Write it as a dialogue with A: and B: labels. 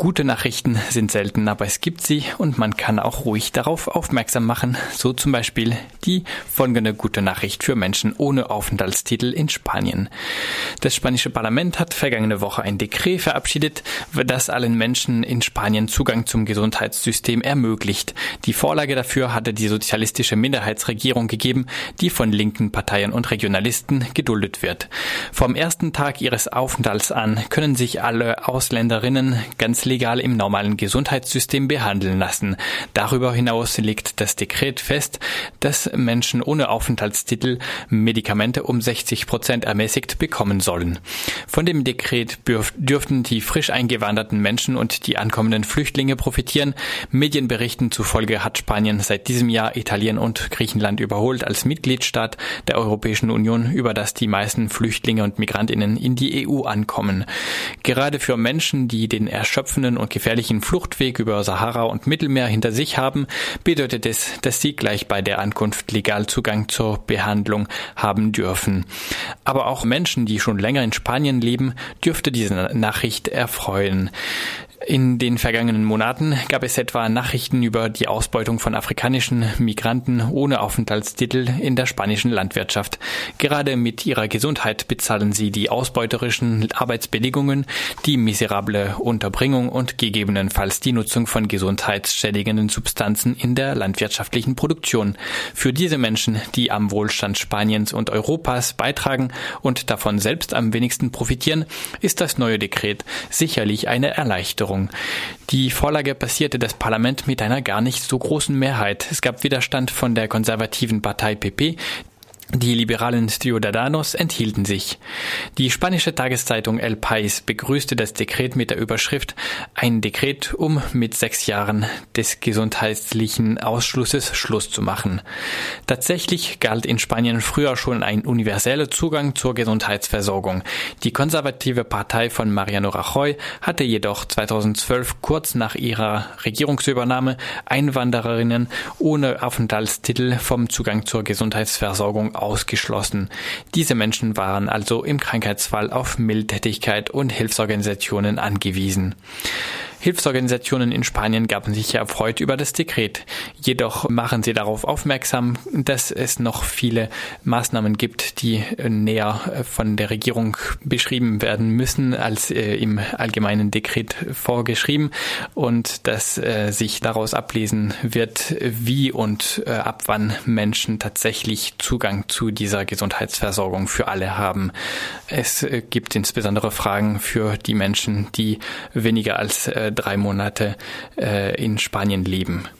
A: Gute Nachrichten sind selten, aber es gibt sie und man kann auch ruhig darauf aufmerksam machen. So zum Beispiel die folgende gute Nachricht für Menschen ohne Aufenthaltstitel in Spanien. Das spanische Parlament hat vergangene Woche ein Dekret verabschiedet, das allen Menschen in Spanien Zugang zum Gesundheitssystem ermöglicht. Die Vorlage dafür hatte die sozialistische Minderheitsregierung gegeben, die von linken Parteien und Regionalisten geduldet wird. Vom ersten Tag ihres Aufenthalts an können sich alle Ausländerinnen ganz legal im normalen Gesundheitssystem behandeln lassen. Darüber hinaus legt das Dekret fest, dass Menschen ohne Aufenthaltstitel Medikamente um 60 Prozent ermäßigt bekommen sollen. Von dem Dekret dürften die frisch eingewanderten Menschen und die ankommenden Flüchtlinge profitieren. Medienberichten zufolge hat Spanien seit diesem Jahr Italien und Griechenland überholt als Mitgliedstaat der Europäischen Union, über das die meisten Flüchtlinge und Migrantinnen in die EU ankommen. Gerade für Menschen, die den erschöpfenden offenen und gefährlichen Fluchtweg über Sahara und Mittelmeer hinter sich haben, bedeutet es, dass sie gleich bei der Ankunft legal Zugang zur Behandlung haben dürfen. Aber auch Menschen, die schon länger in Spanien leben, dürfte diese Nachricht erfreuen. In den vergangenen Monaten gab es etwa Nachrichten über die Ausbeutung von afrikanischen Migranten ohne Aufenthaltstitel in der spanischen Landwirtschaft. Gerade mit ihrer Gesundheit bezahlen sie die ausbeuterischen Arbeitsbedingungen, die miserable Unterbringung und gegebenenfalls die Nutzung von gesundheitsschädigenden Substanzen in der landwirtschaftlichen Produktion. Für diese Menschen, die am Wohlstand Spaniens und Europas beitragen und davon selbst am wenigsten profitieren, ist das neue Dekret sicherlich eine Erleichterung. Änderung. Die Vorlage passierte das Parlament mit einer gar nicht so großen Mehrheit. Es gab Widerstand von der konservativen Partei PP, die liberalen Ciudadanos enthielten sich. Die spanische Tageszeitung El País begrüßte das Dekret mit der Überschrift Ein Dekret, um mit sechs Jahren des gesundheitlichen Ausschlusses Schluss zu machen. Tatsächlich galt in Spanien früher schon ein universeller Zugang zur Gesundheitsversorgung. Die konservative Partei von Mariano Rajoy hatte jedoch 2012 kurz nach ihrer Regierungsübernahme Einwandererinnen ohne Aufenthaltstitel vom Zugang zur Gesundheitsversorgung ausgeschlossen. Diese Menschen waren also im Krankheitsfall auf Mildtätigkeit und Hilfsorganisationen angewiesen. Hilfsorganisationen in Spanien gaben sich erfreut über das Dekret. Jedoch machen sie darauf aufmerksam, dass es noch viele Maßnahmen gibt, die näher von der Regierung beschrieben werden müssen als äh, im allgemeinen Dekret vorgeschrieben und dass äh, sich daraus ablesen wird, wie und äh, ab wann Menschen tatsächlich Zugang zu dieser Gesundheitsversorgung für alle haben. Es gibt insbesondere Fragen für die Menschen, die weniger als drei Monate äh, in Spanien leben.